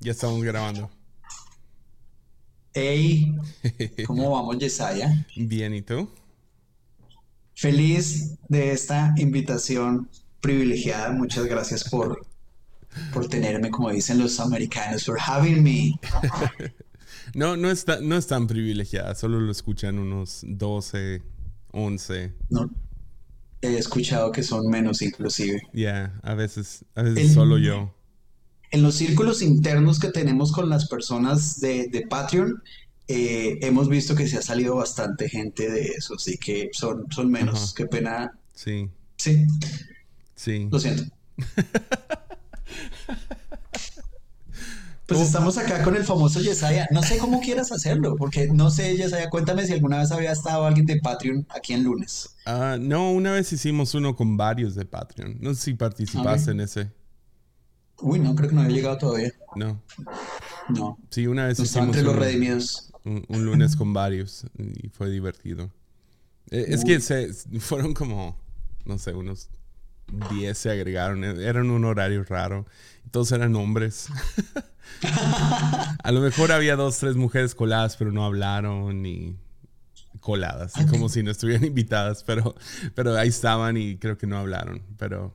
Ya estamos grabando. Hey, ¿cómo vamos, Yesaya? Bien, ¿y tú? Feliz de esta invitación privilegiada. Muchas gracias por, por tenerme, como dicen los americanos, for having me. no, no, está, no es tan privilegiada, solo lo escuchan unos 12, 11. No, he escuchado que son menos inclusive. Ya, a veces, a veces solo yo. En los círculos internos que tenemos con las personas de, de Patreon, eh, hemos visto que se ha salido bastante gente de eso, así que son, son menos. Qué pena. Sí. Sí. Sí. Lo siento. Pues estamos acá con el famoso Yesaya. No sé cómo quieras hacerlo, porque no sé, Yesaya, cuéntame si alguna vez había estado alguien de Patreon aquí en lunes. Ah, no, una vez hicimos uno con varios de Patreon. No sé si participaste en ese. Uy, no, creo que no había llegado todavía. No. No. Sí, una vez no hicimos entre los uno, redimidos. un, un lunes con varios y fue divertido. Eh, Es que se, fueron como, no sé, unos 10 se agregaron. Eran un horario raro. Todos eran hombres. A lo mejor había dos, tres mujeres coladas, pero no hablaron ni coladas, como si no estuvieran invitadas, pero, pero ahí estaban y creo que no hablaron, pero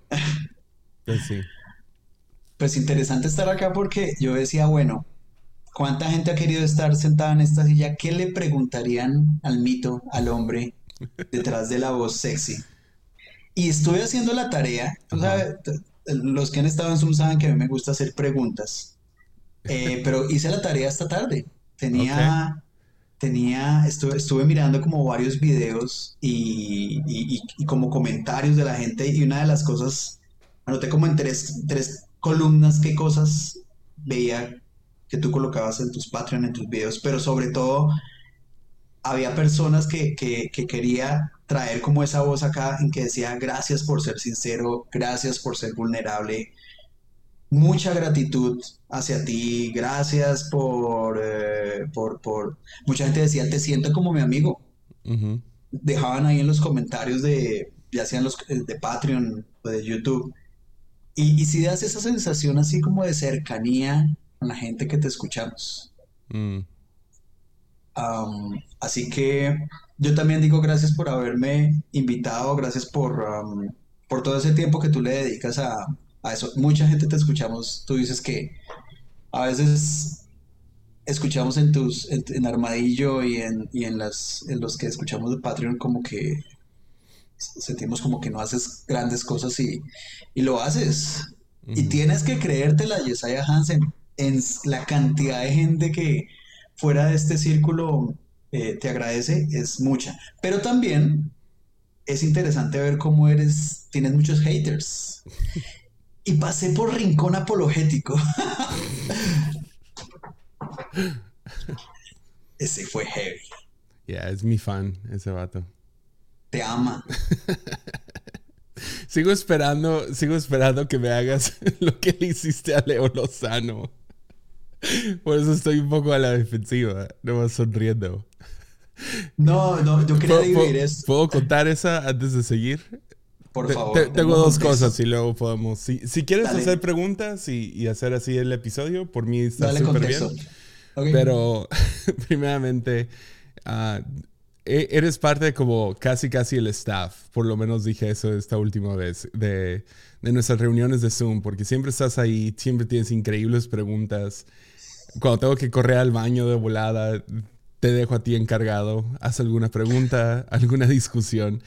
pues sí. Pues interesante estar acá porque yo decía, bueno, ¿cuánta gente ha querido estar sentada en esta silla? ¿Qué le preguntarían al mito, al hombre, detrás de la voz sexy? Y estuve haciendo la tarea, tú sabes, t- los que han estado en Zoom saben que a mí me gusta hacer preguntas, Eh, pero hice la tarea esta tarde. Tenía, tenía, estuve, estuve mirando como varios videos y, y- y- y como comentarios de la gente y una de las cosas, anoté como en tres, tres columnas qué cosas veía que tú colocabas en tus Patreon, en tus videos, pero sobre todo había personas que, que, que quería traer como esa voz acá en que decía gracias por ser sincero, gracias por ser vulnerable, mucha gratitud hacia ti, gracias por, eh, por, por... Mucha gente decía, te siento como mi amigo. Dejaban ahí en los comentarios de, ya sean los eh, de Patreon o de YouTube. Y, y si das esa sensación así como de cercanía con la gente que te escuchamos. Mm. Am, así que yo también digo gracias por haberme invitado, gracias por, am, por todo ese tiempo que tú le dedicas a, a eso. Mucha gente te escuchamos, tú dices que a veces escuchamos en tus, en, en Armadillo y en, y en las, en los que escuchamos de Patreon como que sentimos como que no haces grandes cosas y, y lo haces. Y tienes que creértela, Yesaya Hansen, en la cantidad de gente que fuera de este círculo eh, te agradece, es mucha. Pero también es interesante ver cómo eres, tienes muchos haters. Y pasé por rincón apologético. Ese fue heavy. Yeah, es mi fan ese vato. Te ama. Sigo esperando, sigo esperando que me hagas lo que le hiciste a Leo Lozano. Por eso estoy un poco a la defensiva, no más sonriendo. No, no, yo quería ¿Puedo, dividir puedo- esto. puedo contar esa antes de seguir? Por favor. te- tengo dos contexto. cosas y luego podemos. Si, si quieres Dale. hacer preguntas y, y hacer así el episodio, por mí está súper bien. Ok. Pero, primeramente, e- eres parte de como casi casi el staff. Por lo menos dije eso esta última vez de, de nuestras reuniones de Zoom, porque siempre estás ahí, siempre tienes increíbles preguntas. Cuando tengo que correr al baño de volada, te dejo a ti encargado. Haz alguna pregunta, alguna discusión.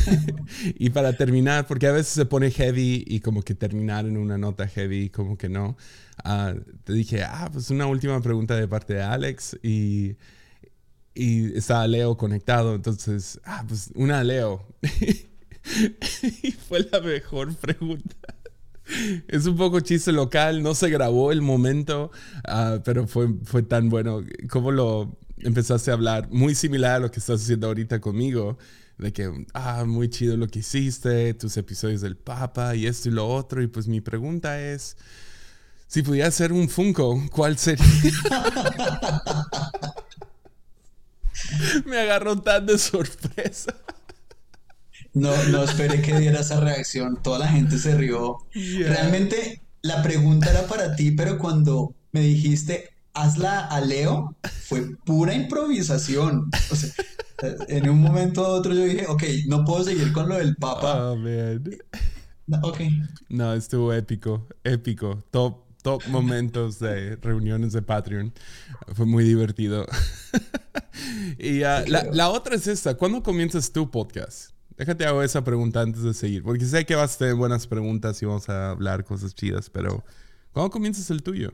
y para terminar, porque a veces se pone heavy y como que terminar en una nota heavy, como que no. ah, te dije, ah, pues una última pregunta de parte de Alex y, y estaba Leo conectado, entonces, ah, pues una Leo. y fue la mejor pregunta. Es un poco chiste local, no se grabó el momento, ah, pero fue, fue tan bueno. ¿Cómo lo empezaste a hablar? Muy similar a lo que estás haciendo ahorita conmigo, de que, ah, muy chido lo que hiciste, tus episodios del Papa y esto y lo otro. Y pues mi pregunta es, si pudiera ser un Funko, ¿cuál sería? Me agarró tan de sorpresa. No, no esperé que diera esa reacción. Toda la gente se rió. Yeah. Realmente la pregunta era para ti, pero cuando me dijiste, hazla a Leo, fue pura improvisación. O sea, en un momento u otro yo dije, ok, no puedo seguir con lo del Papa. Oh, man. No, ok. No, estuvo épico, épico. Top, top momentos de reuniones de Patreon. Fue muy divertido. y ah, la, la otra es esta. ¿Cuándo comienzas tu podcast? Déjate hago esa pregunta antes de seguir, porque sé que vas a tener buenas preguntas y vamos a hablar cosas chidas, pero ¿cuándo comienzas el tuyo?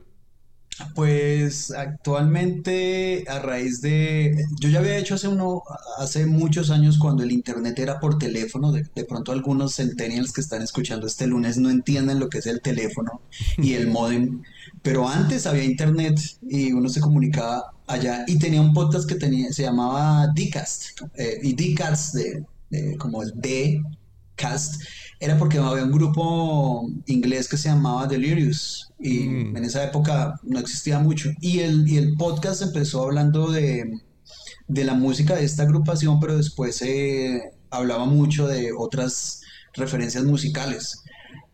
Pues actualmente a raíz de, yo ya había hecho hace uno, hace muchos años cuando el internet era por teléfono, de, de pronto algunos centennials que están escuchando este lunes no entienden lo que es el teléfono y el modem, pero antes había internet y uno se comunicaba allá y tenía un podcast que tenía, se llamaba Dcast eh, y Dcast de, de- como el D cast era porque había un grupo inglés que se llamaba Delirious y Mm. en esa época no existía mucho. Y el, y el podcast empezó hablando de, de la música de esta agrupación pero después se hablaba mucho de otras referencias musicales.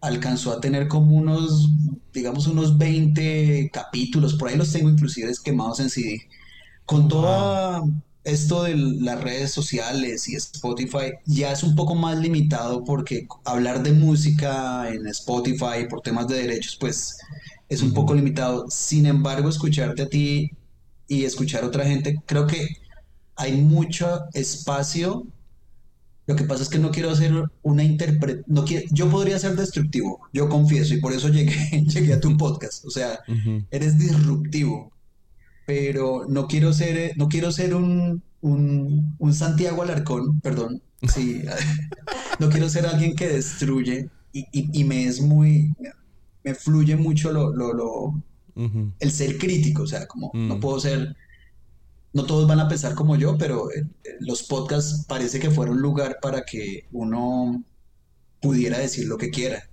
Alcanzó a tener como unos digamos unos 20 capítulos por ahí los tengo inclusive quemados en CD con todo esto de las redes sociales y Spotify ya es un poco más limitado porque hablar de música en Spotify por temas de derechos pues es un poco limitado. Sin embargo, escucharte a ti y escuchar a otra gente, creo que hay mucho espacio. Lo que pasa es que no quiero hacer una interpretación, no quiero, yo podría ser destructivo, yo confieso, y por eso llegué, llegué a tu podcast. O sea, eres disruptivo, pero no quiero ser, eh, no quiero ser un, un, un Santiago Alarcón, perdón, sí, no quiero ser alguien que destruye y, y- y me es muy, me fluye mucho lo, lo, lo- el ser crítico, o sea, como no Mm. puedo ser, no todos van a pensar como yo, pero eh, los podcasts parece que fueron un lugar para que uno pudiera decir lo que quiera.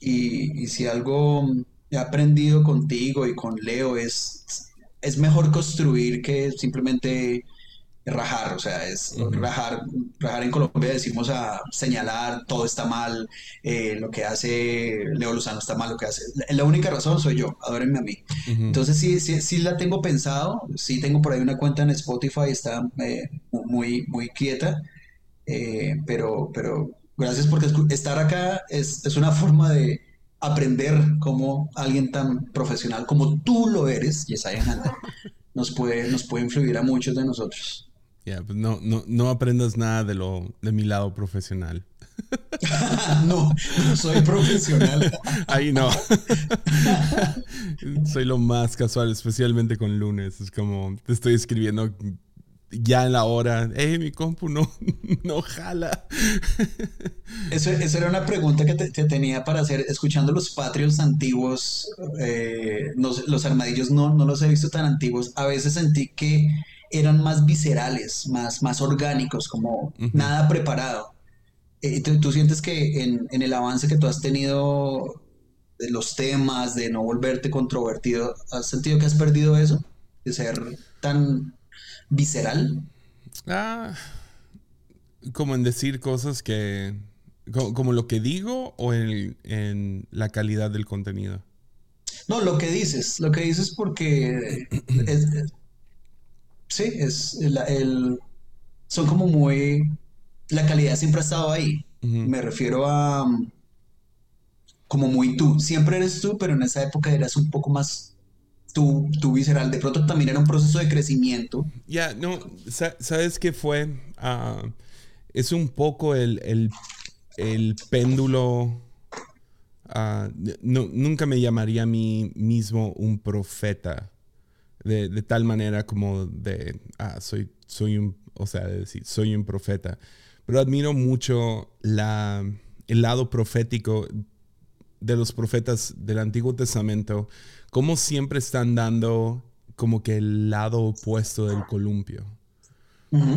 Y, y si algo he aprendido contigo y con Leo es, es mejor construir que simplemente rajar, o sea, es rajar, rajar en Colombia decimos a señalar, todo está mal, eh, lo que hace Leo Lozano está mal, lo que hace, la, la única razón soy yo, adórenme a mí. Entonces sí, sí, sí la tengo pensado, sí tengo por ahí una cuenta en Spotify, está eh, muy, muy quieta, eh, pero, pero gracias porque estar acá es, es una forma de aprender cómo alguien tan profesional como tú lo eres, Yesaya Hunter, nos puede, nos puede influir a muchos de nosotros. Ya, pues no, no, no aprendas nada de lo de mi lado profesional. no, no soy profesional. Ahí no. Soy lo más casual, especialmente con lunes. Es como te estoy escribiendo ya en la hora. Hey, mi compu no, no jala. Eso, eso era una pregunta que te, te tenía para hacer. Escuchando los Patreons antiguos, eh, los armadillos no, no los he visto tan antiguos. A veces sentí que eran más viscerales, más, más orgánicos, como nada preparado. Eh, ¿tú, tú sientes que en, en el avance que tú has tenido de los temas, de no volverte controvertido, ¿has sentido que has perdido eso? De ser tan visceral. Ah, como en decir cosas que. co- Como, lo que digo o en, en la calidad del contenido. No, lo que dices, lo que dices porque es, es- sí, es el, el- son como muy, la calidad siempre ha estado ahí. Me refiero a como muy tú. Siempre eres tú, pero en esa época eras un poco más tú, tú visceral. De pronto también era un proceso de crecimiento. Ya, no, sa- ¿sabes qué fue? Ah, es un poco el, el- el péndulo. ah, no- nunca me llamaría a mí mismo un profeta. De, de tal manera como de, ah, soy, soy un, o sea, de decir, soy un profeta. Pero admiro mucho la, el lado profético de los profetas del Antiguo Testamento, cómo siempre están dando como que el lado opuesto del columpio.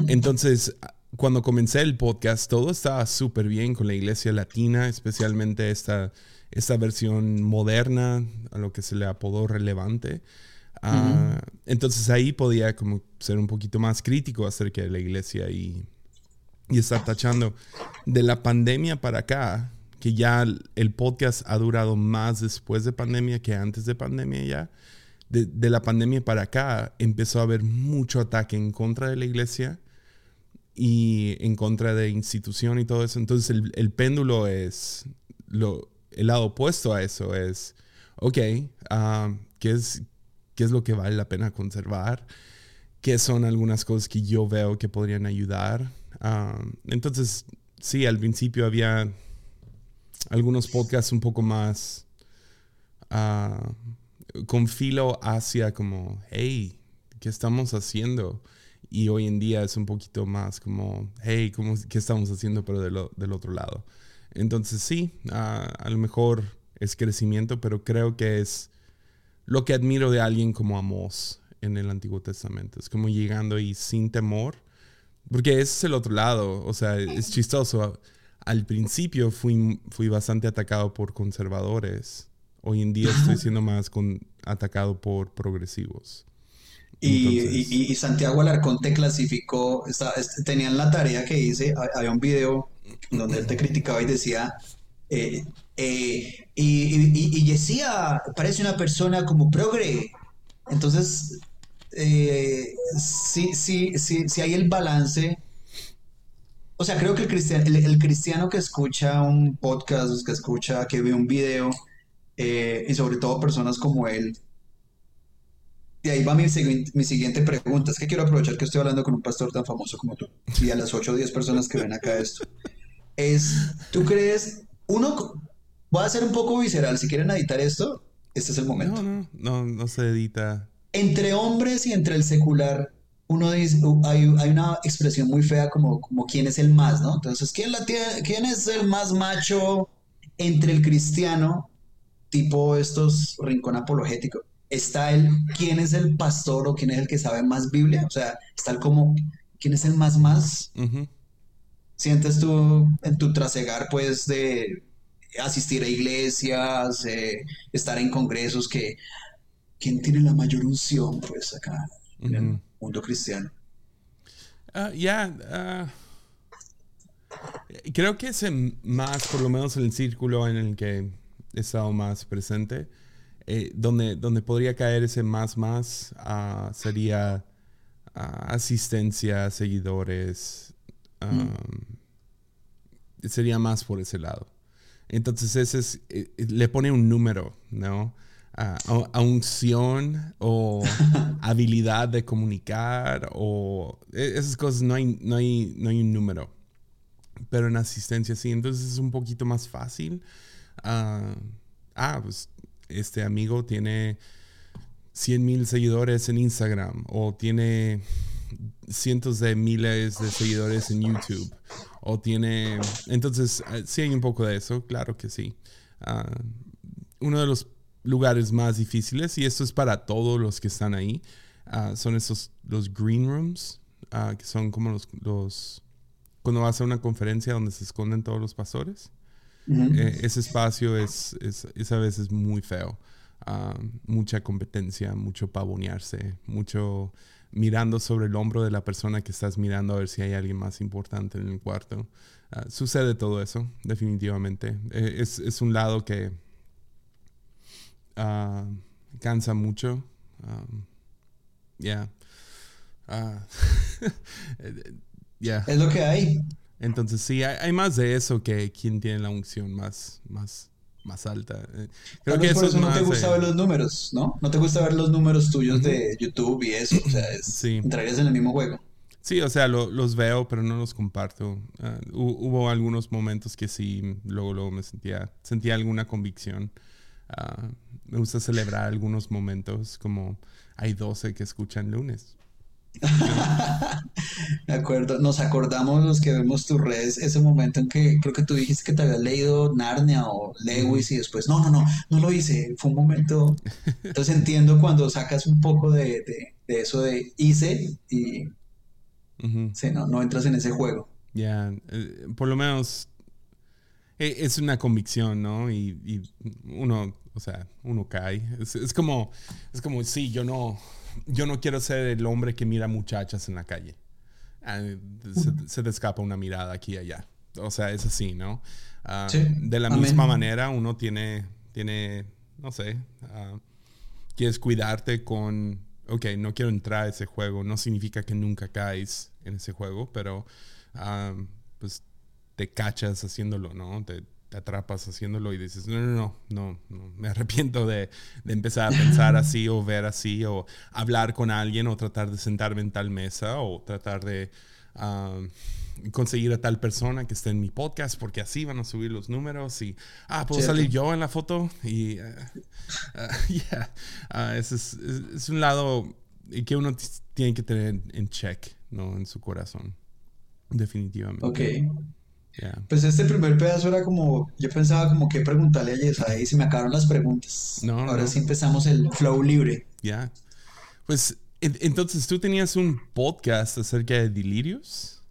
Entonces, cuando comencé el podcast, todo estaba súper bien con la iglesia latina, especialmente esta, esta versión moderna, a lo que se le apodó relevante. Ah, Entonces ahí podía como ser un poquito más crítico acerca de la iglesia y, y estar tachando. De la pandemia para acá, que ya el podcast ha durado más después de pandemia que antes de pandemia ya, de, la pandemia para acá empezó a haber mucho ataque en contra de la iglesia y en contra de institución y todo eso. Entonces el, péndulo es, lo, el lado opuesto a eso es, ok, ah, ¿qué, es, ¿qué es lo que vale la pena conservar? ¿Qué son algunas cosas que yo veo que podrían ayudar? Ah, entonces, sí, al principio había algunos podcasts un poco más uh, con filo hacia como, hey, ¿qué estamos haciendo? Y hoy en día es un poquito más como, hey, ¿cómo, ¿qué estamos haciendo pero del otro lado? Entonces sí, a lo mejor es crecimiento, pero creo que es lo que admiro de alguien como Amos en el Antiguo Testamento. Es como llegando ahí sin temor, porque ese es el otro lado, o sea, es chistoso. Al principio fui, fui bastante atacado por conservadores Hoy en día estoy siendo más con, atacado por progresivos. Y, Santiago Alarcón te clasificó, tenían la tarea que hice, había un video donde él te criticaba y decía, eh, eh, y, decía, parece una persona como progre. Entonces, eh, sí, sí, sí, sí hay el balance. O sea, creo que el cristiano, el cristiano que escucha un podcast, que escucha, que ve un video, eh, y sobre todo personas como él. Y ahí va mi, mi, siguiente pregunta. Es que quiero aprovechar que estoy hablando con un pastor tan famoso como tú y a las 8 o 10 personas que ven acá esto. Es, ¿tú crees? Uno, voy a ser un poco visceral. Si quieren editar esto, este es el momento. No, no, no, no se edita. Entre hombres y entre el secular, uno dice, hay, hay, una expresión muy fea como, como quién es el más, ¿no? Entonces, ¿quién, la tiene, ¿quién es el más macho entre el cristiano tipo estos rincón apologético, está el quién es el pastor o quién es el que sabe más Biblia, o sea, está el como quién es el más más. Sientes tú en tu trasegar, pues, de asistir a iglesias, estar en congresos, que quién tiene la mayor unción, pues, acá el mundo cristiano. Ah, ya, ah, creo que es más, por lo menos en el círculo en el que estado más presente. Eh, donde, donde podría caer ese más más ah, sería asistencia, seguidores. Sería más por ese lado. Entonces ese es, eh, le pone un número, ¿no? A unción o habilidad de comunicar o esas cosas no hay, no hay, no hay un número. Pero en asistencia sí, entonces es un poquito más fácil ah, ah, pues este amigo tiene 100 mil seguidores en Instagram o tiene cientos de miles de seguidores en YouTube o tiene... Entonces, ah, sí hay un poco de eso, claro que sí. Ah, uno de los lugares más difíciles, y esto es para todos los que están ahí, ah, son esos, los green rooms, que son como los, los... Cuando vas a una conferencia donde se esconden todos los pastores. Eh, ese espacio es, es, a veces muy feo. Ah, mucha competencia, mucho pavonearse, mucho mirando sobre el hombro de la persona que estás mirando a ver si hay alguien más importante en el cuarto. Ah, sucede todo eso, definitivamente. Eh, es, es, un lado que uh, cansa mucho. Ya. yeah. Es lo que hay. Entonces sí, hay, más de eso que quien tiene la unción más, más, más alta. Eh, creo que eso, no te gusta ver los números, ¿no? No te gusta ver los números tuyos de YouTube y eso. O sea, entrarías en el mismo juego. Sí, o sea, los veo, pero no los comparto. Ah, hubo algunos momentos que sí, luego, luego me sentía, sentía alguna convicción. Ah, me gusta celebrar algunos momentos, como hay 12 que escuchan lunes. De acuerdo, nos acordamos los que vemos tus redes, ese momento en que creo que tú dijiste que te habías leído Narnia o Lewis y después, no, no, no, no lo hice, fue un momento. Entonces entiendo cuando sacas un poco de, eso de hice y no, no entras en ese juego. Ya, eh, por lo menos es una convicción, ¿no? Y, uno, o sea, uno cae. Es, es como, es como, sí, yo no yo no quiero ser el hombre que mira muchachas en la calle. Ah, se, te escapa una mirada aquí y allá. O sea, es así, ¿no? Ah, de la misma manera, uno tiene, tiene no sé, ah, quieres cuidarte con, ok, no quiero entrar a ese juego, no significa que nunca caes en ese juego, pero pues te cachas haciéndolo, ¿no? Te, atrapas haciéndolo y dices, no, no, no, no, me arrepiento de, empezar a pensar así o ver así o hablar con alguien o tratar de sentarme en tal mesa o tratar de conseguir a tal persona que esté en mi podcast porque así van a subir los números y, ah, puedo salir yo en la foto y, uh, uh, ese es, un lado que uno tiene que tener en check, ¿no? En su corazón, definitivamente. Ok. Pues este primer pedazo era como, yo pensaba como que preguntarle a Yesa y se me acabaron las preguntas. No, Ahora sí empezamos el flow libre. Ya. Pues entonces tú tenías un podcast acerca de delirios.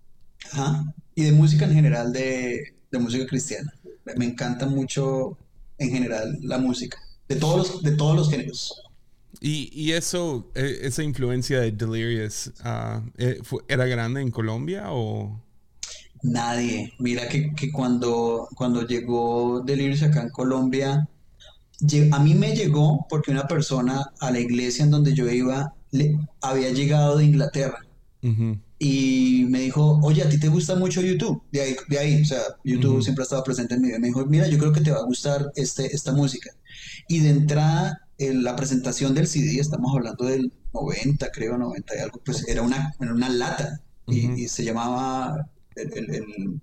Ajá. Y de música en general, de, de música cristiana. Me encanta mucho en general la música, de todos los, de todos los géneros. Y, y eso, e, esa influencia de Delirious, ah, eh, ¿era grande en Colombia o...? Nadie. Mira que, que, cuando, cuando llegó Delirious acá en Colombia, a mí me llegó porque una persona a la iglesia en donde yo iba le, había llegado de Inglaterra. Y me dijo, oye, a ti te gusta mucho YouTube. De ahí, de ahí o sea, YouTube siempre ha estado presente en mi vida. Me dijo, mira, yo creo que te va a gustar este, esta música. Y de entrada, en la presentación del CD, estamos hablando del 90, creo, 90 y algo, pues era una, una lata. y, se llamaba el,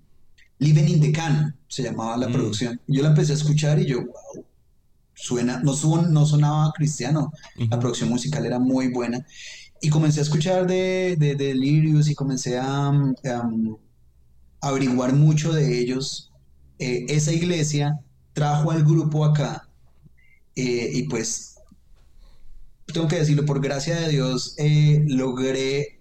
Living in the Can, se llamaba la mm. producción. Yo la empecé a escuchar y yo, wow, suena, no, no sonaba cristiano, la producción musical era muy buena. Y comencé a escuchar de, de, de Lirius y comencé a, averiguar mucho de ellos. Eh, esa iglesia trajo al grupo acá eh, y pues tengo que decirlo, por gracia de Dios eh, logré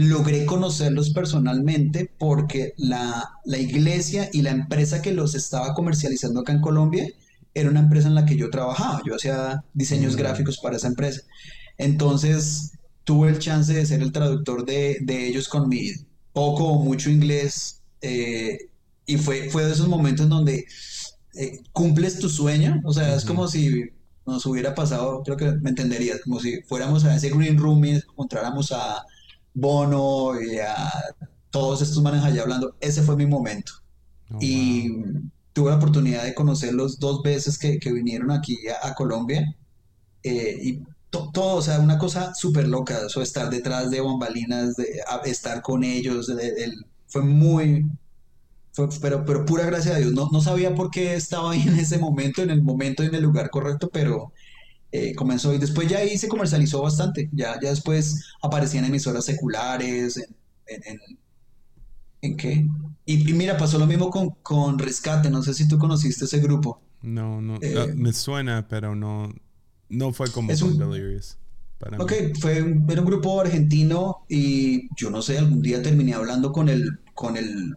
logré conocerlos personalmente porque la, iglesia y la empresa que los estaba comercializando acá en Colombia era una empresa en la que yo trabajaba. Yo hacía diseños mm. gráficos para esa empresa. Entonces tuve el chance de ser el traductor de, ellos con mi poco o mucho inglés. Eh, y fue, fue de esos momentos en donde eh, cumples tu sueño. O sea, es como si nos hubiera pasado, creo que me entenderías, como si fuéramos a ese green room y encontráramos a Bono y a todos estos manes allá hablando, ese fue mi momento. Oh, y tuve la oportunidad de conocerlos dos veces que, vinieron aquí a, Colombia. Eh, y todo, o sea, una cosa súper loca, eso estar detrás de bambalinas, de estar con ellos, fue muy, pero, pero pura gracia de Dios. No, no sabía por qué estaba ahí en ese momento, en el momento y en el lugar correcto, pero eh, comenzó y después ya ahí se comercializó bastante, ya, ya después aparecían emisoras seculares, en, en, en, qué? Y, mira, pasó lo mismo con, con, Rescate, no sé si tú conociste ese grupo. No, no, eh, me suena, pero no, no fue como es un, Delirious. ok, fue era un grupo argentino y yo no sé, algún día terminé hablando con el, con el,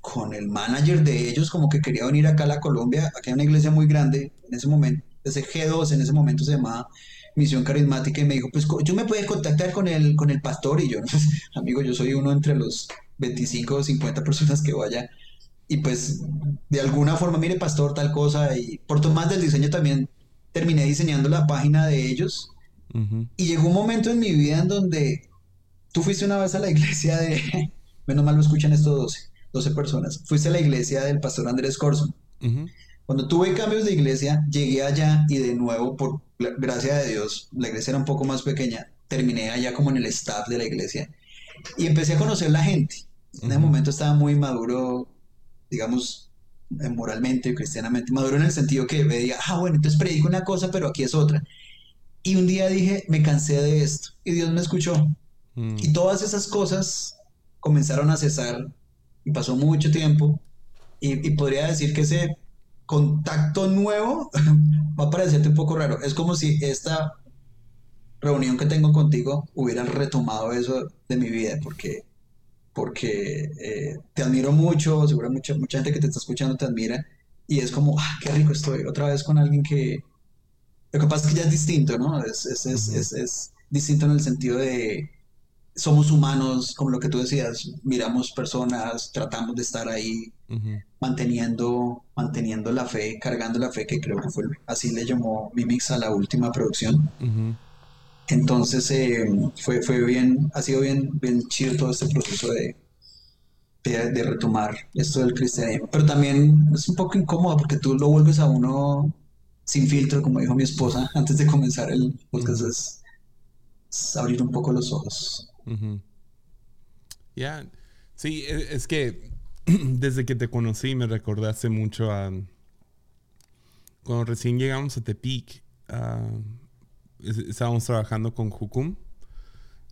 con el manager de ellos, como que quería venir acá a la Colombia, aquí hay una iglesia muy grande en ese momento, ese G2 en ese momento se llamaba Misión Carismática y me dijo, pues yo me puedo contactar con el, con el pastor y yo, pues, amigo, yo soy uno entre los 25 o 50 personas que vaya y pues de alguna forma, mire pastor, tal cosa y por más del diseño también terminé diseñando la página de ellos. Y llegó un momento en mi vida en donde tú fuiste una vez a la iglesia de, menos mal lo escuchan estos 12, 12 personas, fuiste a la iglesia del pastor Andrés Corson. Cuando tuve cambios de iglesia, llegué allá y de nuevo, por gracia de Dios, la iglesia era un poco más pequeña, terminé allá como en el staff de la iglesia y empecé a conocer la gente. En ese momento estaba muy maduro, digamos, eh, moralmente, cristianamente, maduro en el sentido que veía, ah, bueno, entonces predico una cosa, pero aquí es otra. Y un día dije, me cansé de esto y Dios me escuchó. Mm. Y todas esas cosas comenzaron a cesar y pasó mucho tiempo. Y, y podría decir que ese contacto nuevo va a parecerte un poco raro. Es como si esta reunión que tengo contigo hubiera retomado eso de mi vida, porque, porque eh, te admiro mucho, seguro mucha, gente que te está escuchando te admira, y es como, ah, qué rico estoy, otra vez con alguien que... Lo que pasa es que ya es distinto, ¿no? Es, es, es, es distinto en el sentido de, somos humanos, como lo que tú decías, miramos personas, tratamos de estar ahí manteniendo, manteniendo la fe, cargando la fe, que creo que fue así le llamó Mimix a la última producción. Entonces eh, fue, fue bien, ha sido bien, bien chido todo este proceso de, de, retomar esto del cristianismo. Pero también es un poco incómodo porque tú lo vuelves a uno sin filtro, como dijo mi esposa antes de comenzar el podcast, es, abrir un poco los ojos. Ya, sí, e, es que desde que te conocí me recordaste mucho a cuando recién llegamos a Tepic. estábamos trabajando con Jukum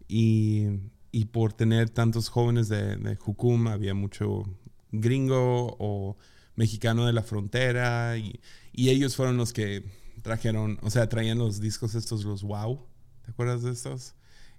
y, y, por tener tantos jóvenes de, de Jukum había mucho gringo o mexicano de la frontera y, y, ellos fueron los que trajeron, o sea, traían los discos estos, los wow, ¿te acuerdas de estos?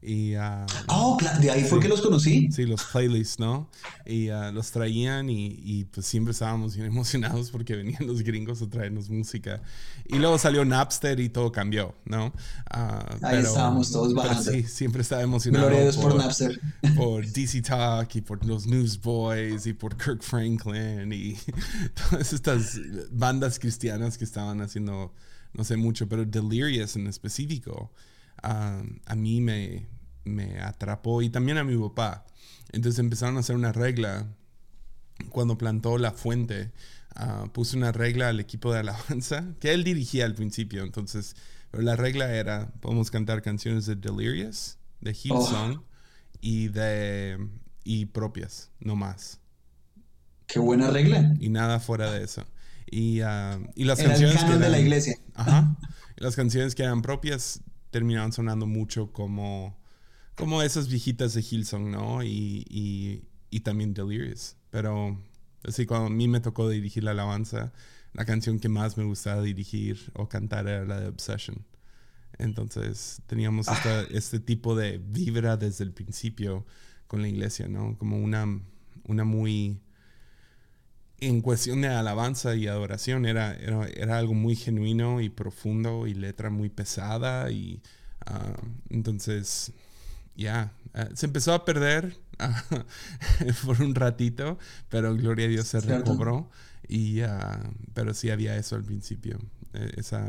Y, uh, oh, de ahí fue que los conocí. Sí, los playlists, ¿no? Y uh, los traían y, y, pues siempre estábamos bien emocionados porque venían los gringos a traernos música. Y luego salió Napster y todo cambió, ¿no? Uh, ahí estábamos todos bajando. sí, siempre estaba emocionado. Gloria por, por Napster. Por DC Talk y por los Newsboys y por Kirk Franklin y todas estas bandas cristianas que estaban haciendo, no sé mucho, pero Delirious en específico a mí me, me atrapó y también a mi papá. Entonces empezaron a hacer una regla cuando plantó la fuente. Uh, puse una regla al equipo de alabanza que él dirigía al principio. Entonces, pero la regla era: podemos cantar canciones de Delirious, de Hillsong oh. y de y propias, no más. Qué buena regla. Y nada fuera de eso. Y, uh, y las era canciones. El que de la iglesia. Ajá. las canciones que eran propias terminaban sonando mucho como, como esas viejitas de Hillsong, ¿no? Y, y, y también Delirious. Pero así cuando a mí me tocó dirigir la alabanza, la canción que más me gustaba dirigir o cantar era la de Obsession. Entonces teníamos ah. este tipo de vibra desde el principio con la iglesia, ¿no? Como una, una muy... En cuestión de alabanza y adoración era, era, era algo muy genuino y profundo y letra muy pesada y ah, entonces ya ah, se empezó a perder por un ratito, pero gloria a Dios se recobró y pero sí había eso al principio, e, esa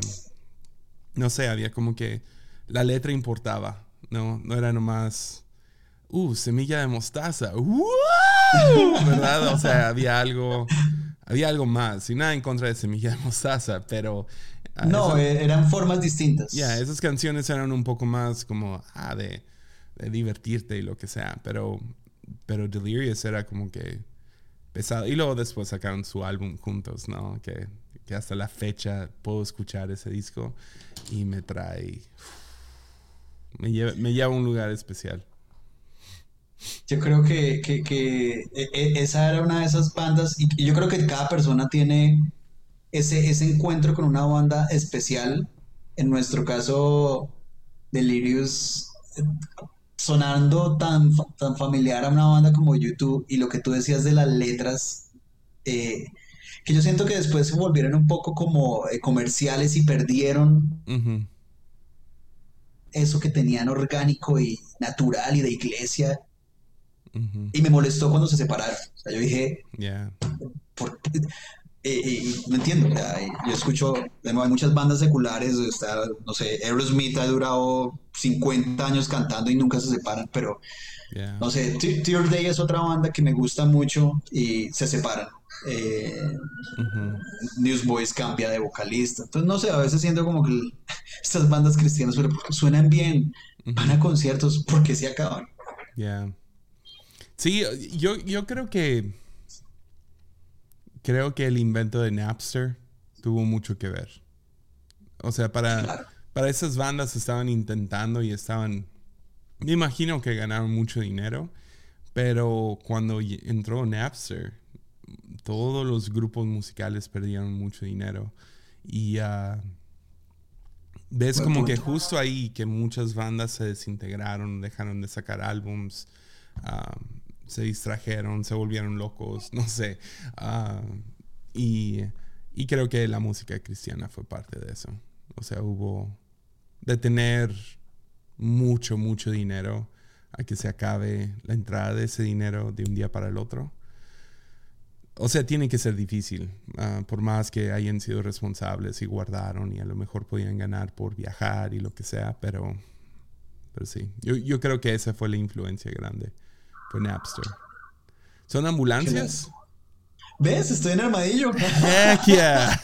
no sé, había como que la letra importaba, no no era nomás uh, semilla de mostaza. ¿Verdad? O sea, había algo, había algo más. Y nada en contra de semilla de mostaza, pero... Ah, no, eh, eran formas distintas. Ya, esas canciones eran un poco más como, ah, de, de, divertirte y lo que sea. Pero, pero Delirious era como que pesado. Y luego después sacaron su álbum juntos, ¿no? Que, que hasta la fecha puedo escuchar ese disco y me trae... Me lleva, me lleva a un lugar especial. Yo creo que, e, e, esa era una de esas bandas y, yo creo que cada persona tiene ese, ese encuentro con una banda especial. En nuestro caso, Delirious, sonando tan, tan familiar a una banda como YouTube y lo que tú decías de las letras, eh, que yo siento que después se volvieron un poco como eh, comerciales y perdieron eso que tenían orgánico y natural y de iglesia y me molestó cuando se separaron. O sea, yo dije, yeah. no entiendo. yo escucho, bueno, hay muchas bandas seculares, está, no sé, Aerosmith ha durado 50 años cantando y nunca se separan, pero no sé, Tear Day es otra banda que me gusta mucho y se separan. Eh, Newsboys cambia de vocalista. Entonces, no sé, a veces siento como que estas bandas cristianas suenan bien, van a conciertos porque se acaban. Yeah. Sí, yo, yo creo que. Creo que el invento de Napster tuvo mucho que ver. O sea, para, para esas bandas estaban intentando y estaban. Me imagino que ganaron mucho dinero. Pero cuando entró Napster, todos los grupos musicales perdieron mucho dinero. Y uh, ves como que justo ahí que muchas bandas se desintegraron, dejaron de sacar álbums. Uh, se distrajeron, se volvieron locos, no sé. Ah, y, y, creo que la música cristiana fue parte de eso. O sea, hubo de tener mucho, mucho dinero a que se acabe la entrada de ese dinero de un día para el otro. O sea, tiene que ser difícil, ah, por más que hayan sido responsables y guardaron y a lo mejor podían ganar por viajar y lo que sea, pero, pero sí, yo, yo creo que esa fue la influencia grande, fue Napster. ¿Son ambulancias? ¿Ves? Estoy en armadillo. Heck yeah.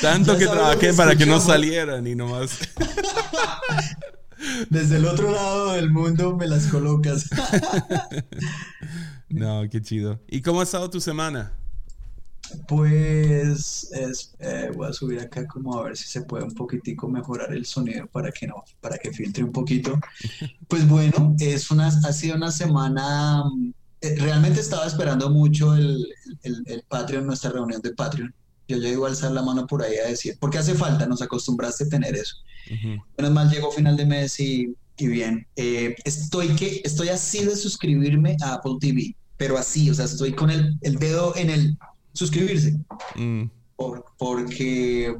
Tanto que trabajé para que no salieran y nomás. Desde el otro lado del mundo me las colocas. no, qué chido. ¿Y cómo ha estado tu semana? Pues es, eh, voy a subir acá como a ver si se puede un poquitico mejorar el sonido para que no, para que filtre un poquito. Pues bueno, es una, ha sido una semana, eh, realmente estaba esperando mucho el, el, el Patreon, nuestra reunión de Patreon. Yo ya iba a alzar la mano por ahí a decir, porque hace falta, nos acostumbraste a tener eso. Menos mal llegó final de mes y, y bien. Eh, estoy, que, estoy así de suscribirme a Apple TV, pero así, o sea, estoy con el, el dedo en el suscribirse. Mm. Por- porque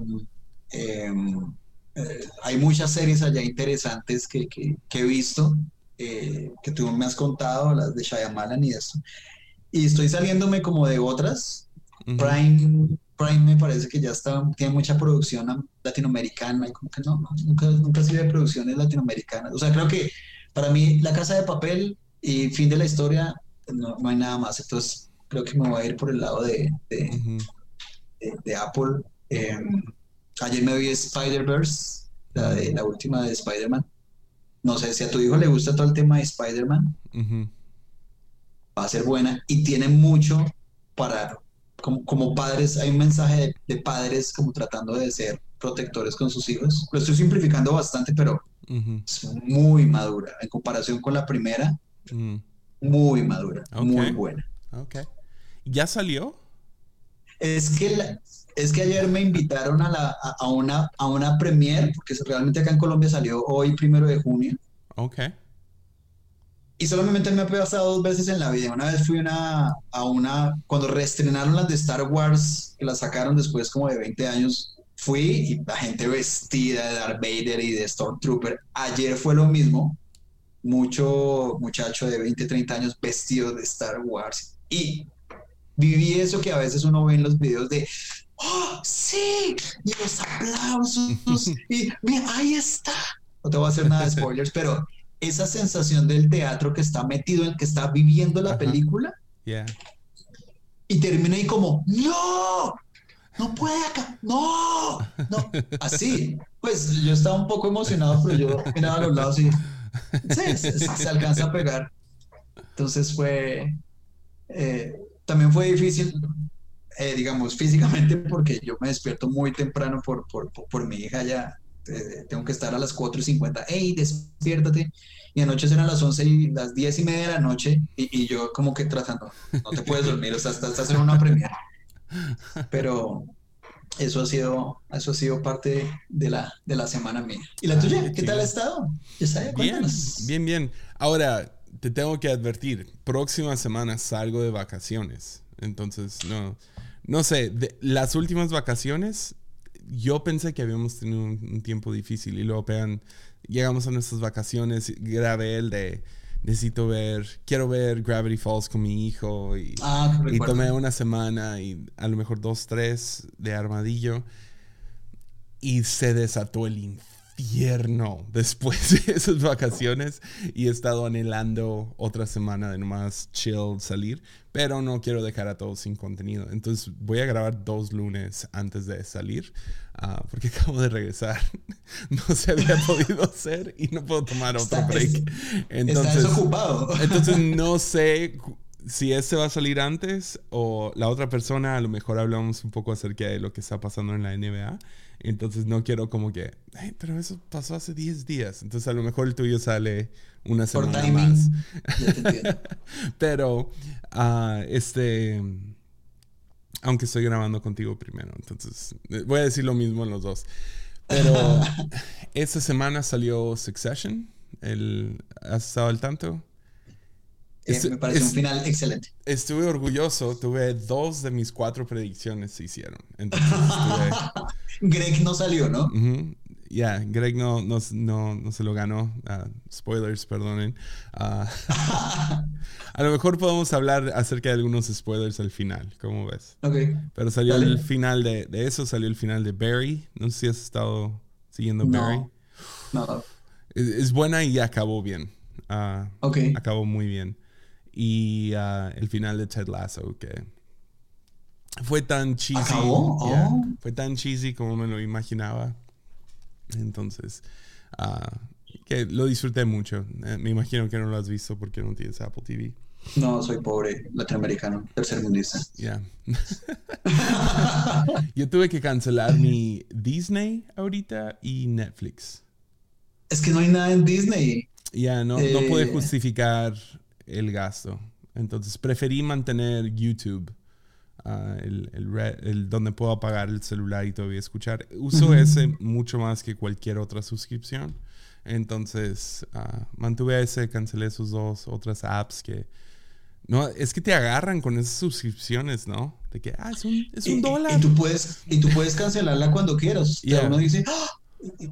em, eh, hay muchas series allá interesantes que, que, que he visto, eh, que tú me has contado, las de Shyamalan y esto. Y estoy saliéndome como de otras. Ujú. Prime, Prime me parece que ya está, tiene mucha producción am- latinoamericana y como que no, nunca, nunca sido de producciones latinoamericanas. O sea, creo que para mí La Casa de Papel y Fin de la Historia no, no hay nada más. Entonces creo que me voy a ir por el lado de, de, Ujú. de- de Apple. Eh, ayer me vi Spider-Verse, la, de, la última de Spider-Man. No sé si a tu hijo le gusta todo el tema de Spider-Man, va a ser buena y tiene mucho para, como, como padres, hay un mensaje de, padres como tratando de ser protectores con sus hijos. Lo estoy simplificando bastante, pero es muy madura en comparación con la primera, muy madura, muy buena. Ok. ¿Ya salió? Es que, la- es que ayer me invitaron a, la, a, a una, a una premiere, porque realmente acá en Colombia salió hoy, primero de junio, Ok. y solamente me ha pasado dos veces en la vida. Una vez fui una, a una, cuando reestrenaron las de Star Wars, que las sacaron después como de 20 años, fui y la gente vestida de Darth Vader y de Stormtrooper. Ayer fue lo mismo, mucho muchacho de 20, 30 años vestido de Star Wars. Y viví eso que a veces uno ve en los videos de, ¡Oh, sí! Y los aplausos, y mira, ahí está. No te voy a hacer nada de spoilers, pero esa sensación del teatro que está metido en, que está viviendo la Ajá. película, Yeah. y termina ahí como, ¡No! No puede acá, no, no, así. Pues yo estaba un poco emocionado, pero yo miraba a los lados y sí, se, se alcanza a pegar. Entonces fue, eh, también fue difícil, eh, digamos, físicamente, porque yo me despierto muy temprano por, por, por, por mi hija ya. eh, tengo que estar a las 4 y 50, ¡Ey, despiértate! Y anoche eran las 11 y las 10 y media de la noche, y, y yo como que tratando, no te puedes dormir, o sea, estás, estás en una premiere. Pero eso ha sido, eso ha sido parte de la, de la semana mía. ¿Y la Ah, tuya? qué ¿Qué tal ha estado? Bien, bien, bien. Ahora, te tengo que advertir, próxima semana salgo de vacaciones. Entonces, no, no sé, de- las últimas vacaciones, yo pensé que habíamos tenido un, un tiempo difícil y luego pegan, llegamos a nuestras vacaciones, y grabé el de, necesito ver, quiero ver Gravity Falls con mi hijo y... Ah, Y tomé una semana y a lo mejor dos, tres de armadillo. Y se desató el infierno después de esas vacaciones. Y he estado anhelando otra semana de nomás chill salir. Pero no quiero dejar a todos sin contenido. Entonces voy a grabar dos lunes antes de salir. ah, porque acabo de regresar. no se había podido hacer y no puedo tomar otro Está- break. Entonces, desocupado. entonces no sé si este va a salir antes o la otra persona, a lo mejor hablamos un poco acerca de lo que está pasando en la NBA. Entonces no quiero como que, "Ay, pero eso pasó hace 10 días. Entonces a lo mejor el tuyo sale una Por semana timing. más. Pero, ah, este, aunque estoy grabando contigo primero, entonces eh, voy a decir lo mismo en los dos. Pero esta semana salió Succession. El, ¿Has estado al tanto? Es- me parece un es- final excelente. Estuve orgulloso, tuve dos de mis cuatro predicciones se hicieron. Entonces estuve, Greg no salió, ¿no? ya, Greg no, no, no, se lo ganó. Ah, spoilers, perdonen. Ah, a lo mejor podemos hablar acerca de algunos spoilers al final, ¿cómo ves? Ok. Pero salió el final de, eso, salió el final de Barry. No sé si has estado siguiendo Barry. No. Es, buena y acabó bien. Uh, ok. Acabó muy bien. Y el final de Ted Lasso, que fue tan cheesy. Oh. Fue tan cheesy como me lo imaginaba. Entonces, ah, que lo disfruté mucho. Eh, me imagino que no lo has visto porque no tienes Apple TV. No, soy pobre latinoamericano, tercermundista. Ya. Yo tuve que cancelar mi Disney ahorita y Netflix. Es que no hay nada en Disney. Ya, no, no pude eh. justificar el gasto. Entonces preferí mantener YouTube Ah, el, el, donde puedo apagar el celular y todavía escuchar. Uso ese mucho más que cualquier otra suscripción. Entonces, uh, mantuve ese, cancelé esos dos otras apps que... No, es que te agarran con esas suscripciones, ¿no? De que, ah, es un, es un dólar. Y, tú puedes, y tú puedes cancelarla cuando quieras. Y uno dice, ¡Ah!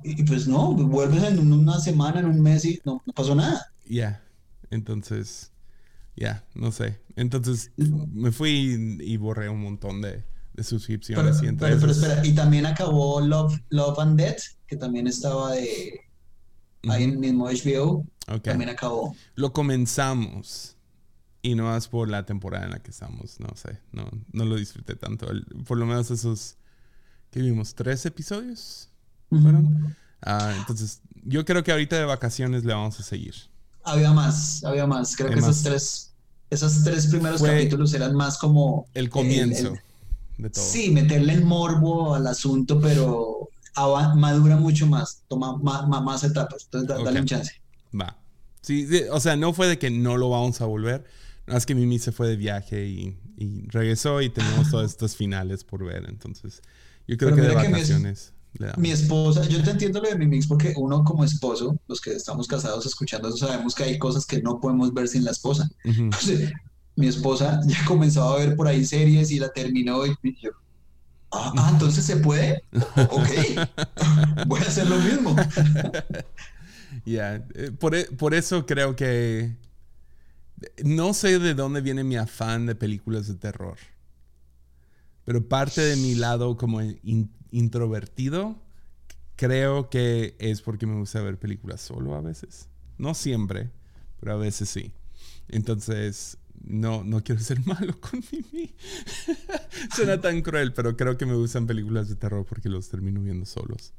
y, pues no, vuelves en una semana, en un mes y no, no pasó nada. Ya, entonces, ya, no sé. Entonces me fui y, borré un montón de, suscripciones. Pero, y pero, espera, y también acabó Love, Love and Death, que también estaba de ahí en mismo HBO. También acabó. Lo comenzamos. Y no más por la temporada en la que estamos, no sé, no, no lo disfruté tanto. por lo menos esos, ¿qué vimos? ¿Tres episodios? ¿Fueron? Ah, entonces, yo creo que ahorita de vacaciones le vamos a seguir. Había más, había más. Creo que esos tres esos tres primeros capítulos eran más como... El comienzo de todo. Sí, meterle el morbo al asunto, pero madura mucho más, toma más, etapas. Entonces, dale un chance. Va. Sí, o sea, no fue de que no lo vamos a volver. No, es que Mimi se fue de viaje y, regresó y tenemos todos estos finales por ver. Entonces, yo creo que de vacaciones. Mi esposa, yo te entiendo lo de mi mix porque uno como esposo, los que estamos casados escuchando eso, sabemos que hay cosas que no podemos ver sin la esposa. mi esposa ya comenzaba a ver por ahí series y la terminó y yo, ah, ah entonces se puede. ok, voy a hacer lo mismo. Ya, eh, por, e, por, eso creo que no sé de dónde viene mi afán de películas de terror. Pero parte de mi lado como introvertido, creo que es porque me gusta ver películas solo a veces. No siempre, pero a veces sí. Entonces, no, no quiero ser malo con Mimi. Suena tan cruel, pero creo que me gustan películas de terror porque los termino viendo solos.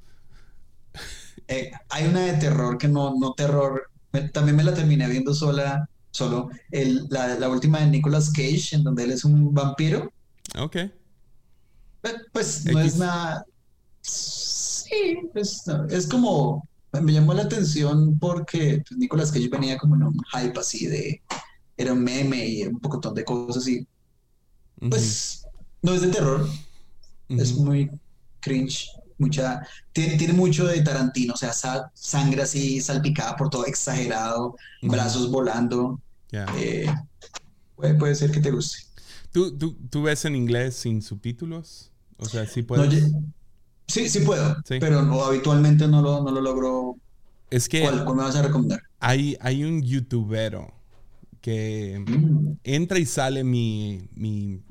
Eh, hay una de terror que no, no terror. También me la terminé viendo sola, solo. El, la, la, última de Nicolas Cage, en donde él es un vampiro. Ok. Pues no es nada. Sí, pues, es como. Me llamó la atención porque pues, Nicolas Cage venía como en un hype así de. Era un meme y un pocotón de cosas y. Pues no es de terror. Es muy cringe. Mucha. Tiene, mucho de Tarantino, o sea, sangre así salpicada por todo exagerado, brazos volando. Eh, puede, puede ser que te guste. ¿Tú, tú, tú ves en inglés sin subtítulos? O sea, sí puedes. sí, sí puedo, pero no, habitualmente no lo, no lo logro. Es que. ¿Cuál, me vas a recomendar? Hay, hay un youtubero que mm. entra y sale mi, mi,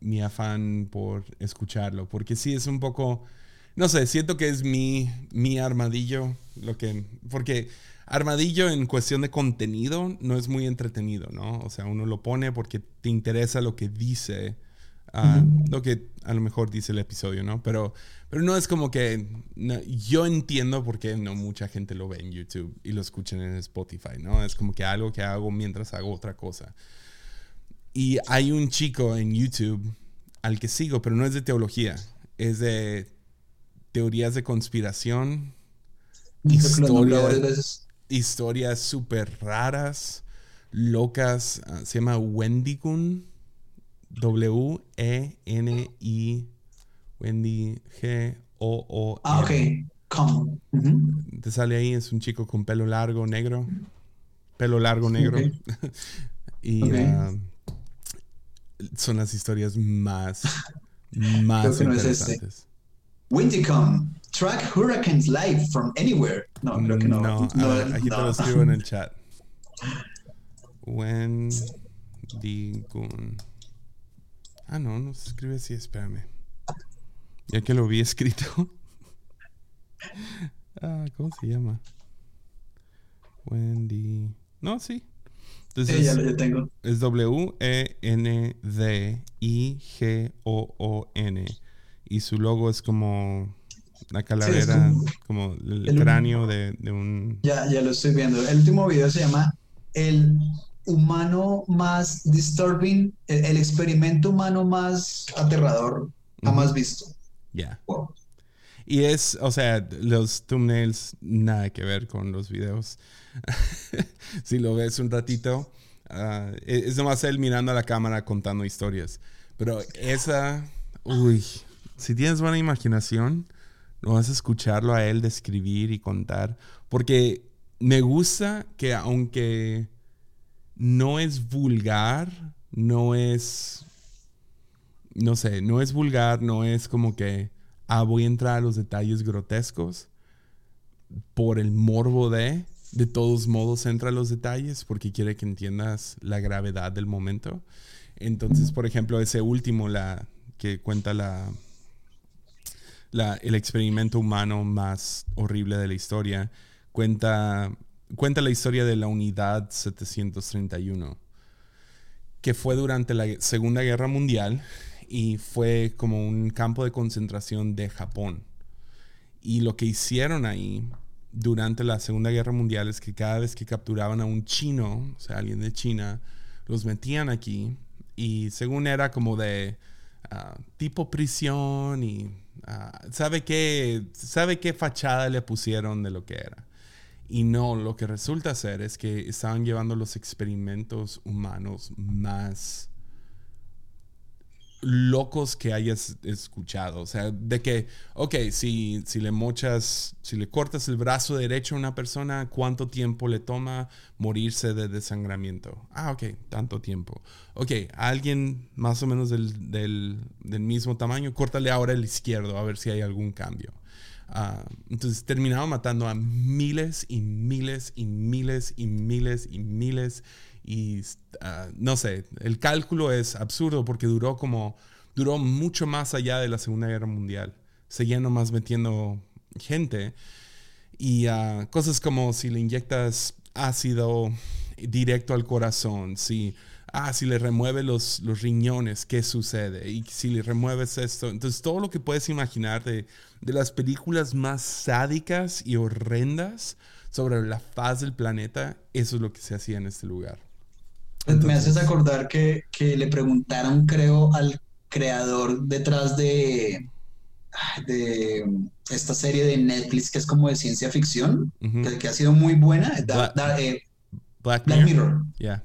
mi afán por escucharlo, porque sí es un poco. No sé, siento que es mi, mi armadillo, lo que. Porque Armadillo en cuestión de contenido no es muy entretenido, ¿no? O sea, uno lo pone porque te interesa lo que dice lo que a lo mejor dice el episodio, ¿no? Pero, pero no es como que yo entiendo por qué no mucha gente lo ve en YouTube y lo escuchan en Spotify, ¿no? Es como que algo que hago mientras hago otra cosa. Y hay un chico en YouTube al que sigo, pero no es de teología, es de teorías de conspiración, historias, historias súper raras, locas. Ah, se llama Wendy W-E-N-I, Wendy G-O-O. Ah, ok. Te sale ahí, es un chico con pelo largo, negro. Pelo largo, negro. y ah, son las historias más, más interesantes. Wendy track hurricanes live from anywhere. No, creo que no. No, No, ver, aquí te lo escribo en el chat. Wendigun. Ah, no, no se escribe así, espérame. Ya que lo vi escrito. ah, ¿cómo se llama? Wendy. No, sí. Entonces Sí, ya lo ya tengo. es W-E-N-D-I-G-O-O-N. Y su logo es como la calavera, como, el, el- cráneo de, de un... Ya, ya lo estoy viendo. El último video se llama El humano más disturbing, el, el experimento humano más aterrador jamás visto. Ya. Wow. Y es, o sea, los thumbnails nada que ver con los videos. si lo ves un ratito, ah, es es nomás él mirando a la cámara contando historias. Pero esa, uy, si tienes buena imaginación, lo vas a escucharlo a él describir y contar. Porque me gusta que aunque no es vulgar, no es no sé, no es vulgar, no es como que, ah, voy a entrar a los detalles grotescos por el morbo de, de todos modos entra a los detalles porque quiere que entiendas la gravedad del momento. Entonces, por ejemplo, ese último, la que cuenta la, la, el experimento humano más horrible de la historia, cuenta, cuenta la historia de la unidad 731 que fue durante la Segunda Guerra Mundial y fue como un campo de concentración de Japón. Y lo que hicieron ahí durante la Segunda Guerra Mundial es que cada vez que capturaban a un chino, o sea, alguien de China, los metían aquí y según era como de ah, tipo prisión y ah, sabe qué sabe qué fachada le pusieron de lo que era. Y no, lo que resulta ser es que estaban llevando los experimentos humanos más locos que hayas escuchado. O sea, de que, ok, si, si le mochas, si le cortas el brazo derecho a una persona, ¿cuánto tiempo le toma morirse de desangramiento? Ah, ok, tanto tiempo. Ok, alguien más o menos del, del, del mismo tamaño, córtale ahora el izquierdo a ver si hay algún cambio. Ah, entonces terminaba matando a miles y miles y miles y miles y miles y ah, no sé, el cálculo es absurdo porque duró como, duró mucho más allá de la Segunda Guerra Mundial. Seguían nomás metiendo gente y ah, cosas como si le inyectas ácido directo al corazón, si, ah, si le remueve los, los riñones, ¿qué sucede? Y si le remueves esto, entonces todo lo que puedes imaginar de, de las películas más sádicas y horrendas sobre la faz del planeta, eso es lo que se hacía en este lugar. Me haces acordar que, que le preguntaron, creo, al creador detrás de, de esta serie de Netflix que es como de ciencia ficción, Ujú. que, que ha sido muy buena, da- Bla- da- eh, Black Black Mirror. Mirror, Yeah.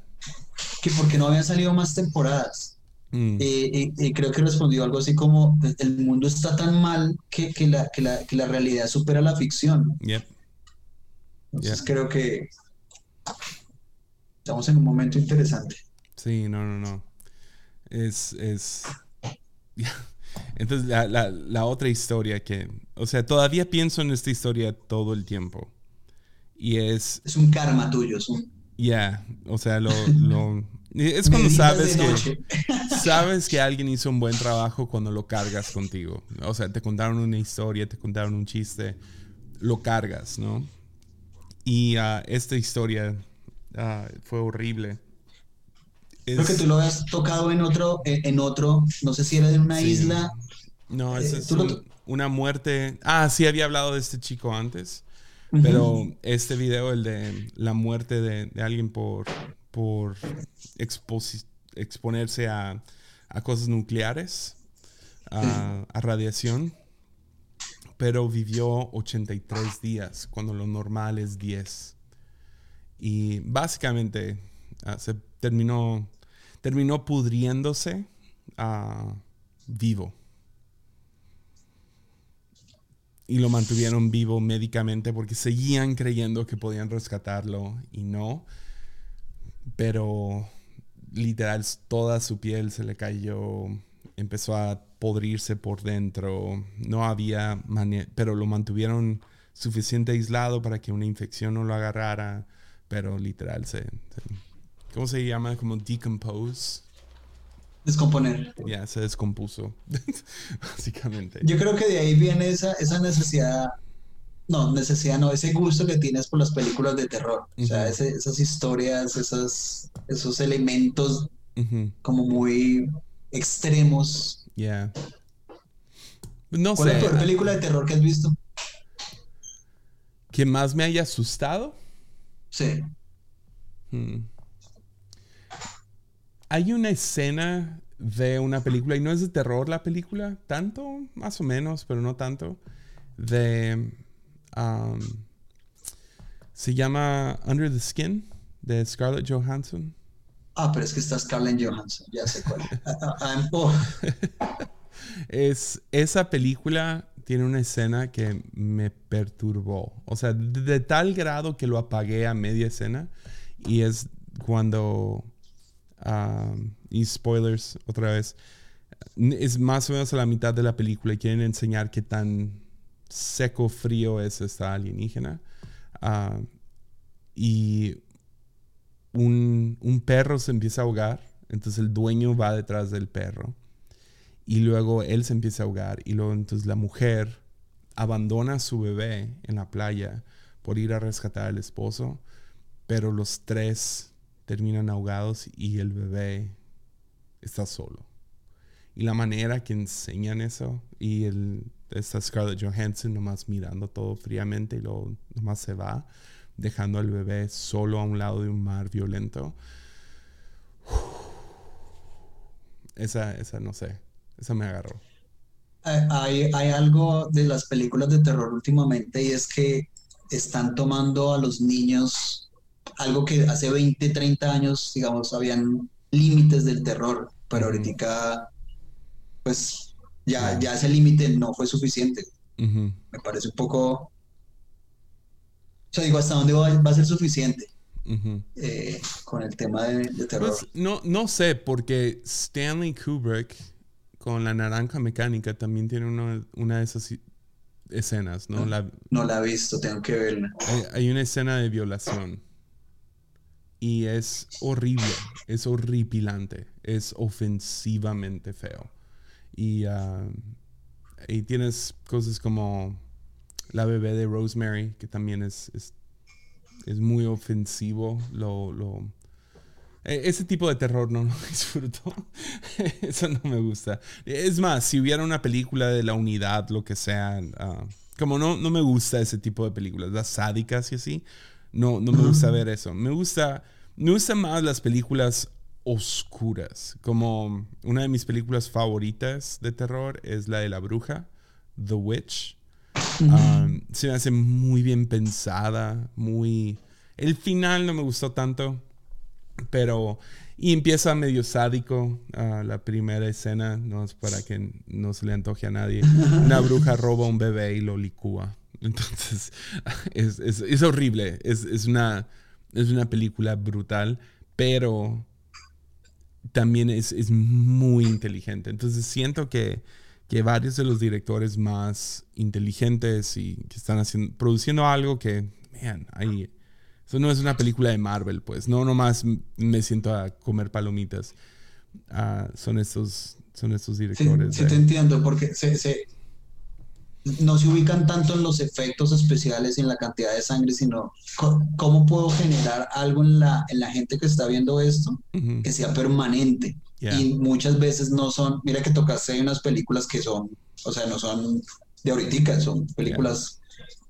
Que porque no habían salido más temporadas. Mm. Eh, eh, eh, creo que respondió algo así como, el mundo está tan mal que, que la, que la, que la realidad supera la ficción. Yep. Entonces Yeah. creo que estamos en un momento interesante. Sí, no, no, no. Es, es... Entonces, la, la, la otra historia que... O sea, todavía pienso en esta historia todo el tiempo. Y es... Es un karma tuyo, es un... Ya, o sea, lo... lo- es cuando sabes que... Sabes que alguien hizo un buen trabajo cuando lo cargas contigo. O sea, te contaron una historia, te contaron un chiste, lo cargas, ¿no? Y ah, esta historia ah, fue horrible. Creo que tú lo habías tocado en otro, en otro, no sé si era de una Sí. isla. No, Eh, es lo- una muerte. Ah, sí, había hablado de este chico antes. Pero este video, el de la muerte de, de alguien por, por exponerse a, a cosas nucleares, a, a radiación, pero vivió 83 días, cuando lo normal es 10. Y básicamente ah, se terminó, terminó pudriéndose ah, vivo. Y lo mantuvieron vivo médicamente porque seguían creyendo que podían rescatarlo y no. Pero literal toda su piel se le cayó, empezó a podrirse por dentro, no había manera, pero lo mantuvieron suficiente aislado para que una infección no lo agarrara, pero literal se, ¿cómo se llama? Como decompose. Descomponer. Ya, se descompuso, básicamente. Yo creo que de ahí viene esa, esa necesidad, no, necesidad no, ese gusto que tienes por las películas de terror. O sea, esas historias, esos, esos elementos como muy extremos. Ya. No ¿Cuál sé. es la peor película de terror que has visto? ¿Que más me haya asustado? Sí. Hmm. Hay una escena de una película, y no es de terror la película, tanto, más o menos, pero no tanto, de... um, se llama Under the Skin, de Scarlett Johansson. Ah, pero es que está Scarlett Johansson, ya sé cuál. Ah, oh. Es, esa película tiene una escena que me perturbó. O sea, de, de tal grado que lo apagué a media escena. Y es cuando... um, y spoilers otra vez. Es más o menos a la mitad de la película y quieren enseñar qué tan seco, frío es esta alienígena. Ah, y un, un perro se empieza a ahogar. Entonces el dueño va detrás del perro. Y luego él se empieza a ahogar. Y luego entonces la mujer abandona a su bebé en la playa por ir a rescatar al esposo. Pero los tres terminan ahogados y el bebé está solo. Y la manera que enseñan eso y el, esta Scarlett Johansson nomás mirando todo fríamente y luego nomás se va, dejando al bebé solo a un lado de un mar violento. Esa, esa no sé, esa me agarró. Hay, hay algo de las películas de terror últimamente y es que están tomando a los niños algo que hace 20, 30 años, digamos, habían límites del terror, pero ahorita, pues, ya, ya ese límite no fue suficiente. Me parece un poco, o sea, digo, ¿hasta dónde va, va a ser suficiente eh, con el tema de, de terror? Pues, no, no sé, porque Stanley Kubrick con la naranja mecánica también tiene uno- una de esas escenas, ¿no? La- No la he visto, tengo que verla. hay, hay una escena de violación y es horrible, es horripilante, es ofensivamente feo. Y, ah, y tienes cosas como la bebé de Rosemary, que también es, es, es muy ofensivo. Lo, lo- e- ese tipo de terror no lo disfruto. Eso no me gusta. Es más, si hubiera una película de la unidad, lo que sea, ah, como no, no me gusta ese tipo de películas, las sádicas y así, no, no me gusta ver eso. Me gusta, me gustan más las películas oscuras. Como una de mis películas favoritas de terror es la de la bruja, The Witch. Um, se me hace muy bien pensada, muy... El final no me gustó tanto, pero... Y empieza medio sádico ah, la primera escena, no es para que no se le antoje a nadie. Una bruja roba un bebé y lo licúa. Entonces, es, es- es horrible. Es, es una, es una película brutal, pero también es, es muy inteligente. Entonces, siento que, que varios de los directores más inteligentes y que están haciendo, produciendo algo que, man, ahí... Eso no es una película de Marvel, pues. No nomás me siento a comer palomitas. Ah, son estos, son estos Sí, directores. sí de- te entiendo, porque se, se- no se ubican tanto en los efectos especiales y en la cantidad de sangre, sino cómo puedo generar algo en la, en la gente que está viendo esto que sea permanente. yeah. Y muchas veces no son, mira que tocaste unas películas que son, o sea, no son de ahorita, son películas,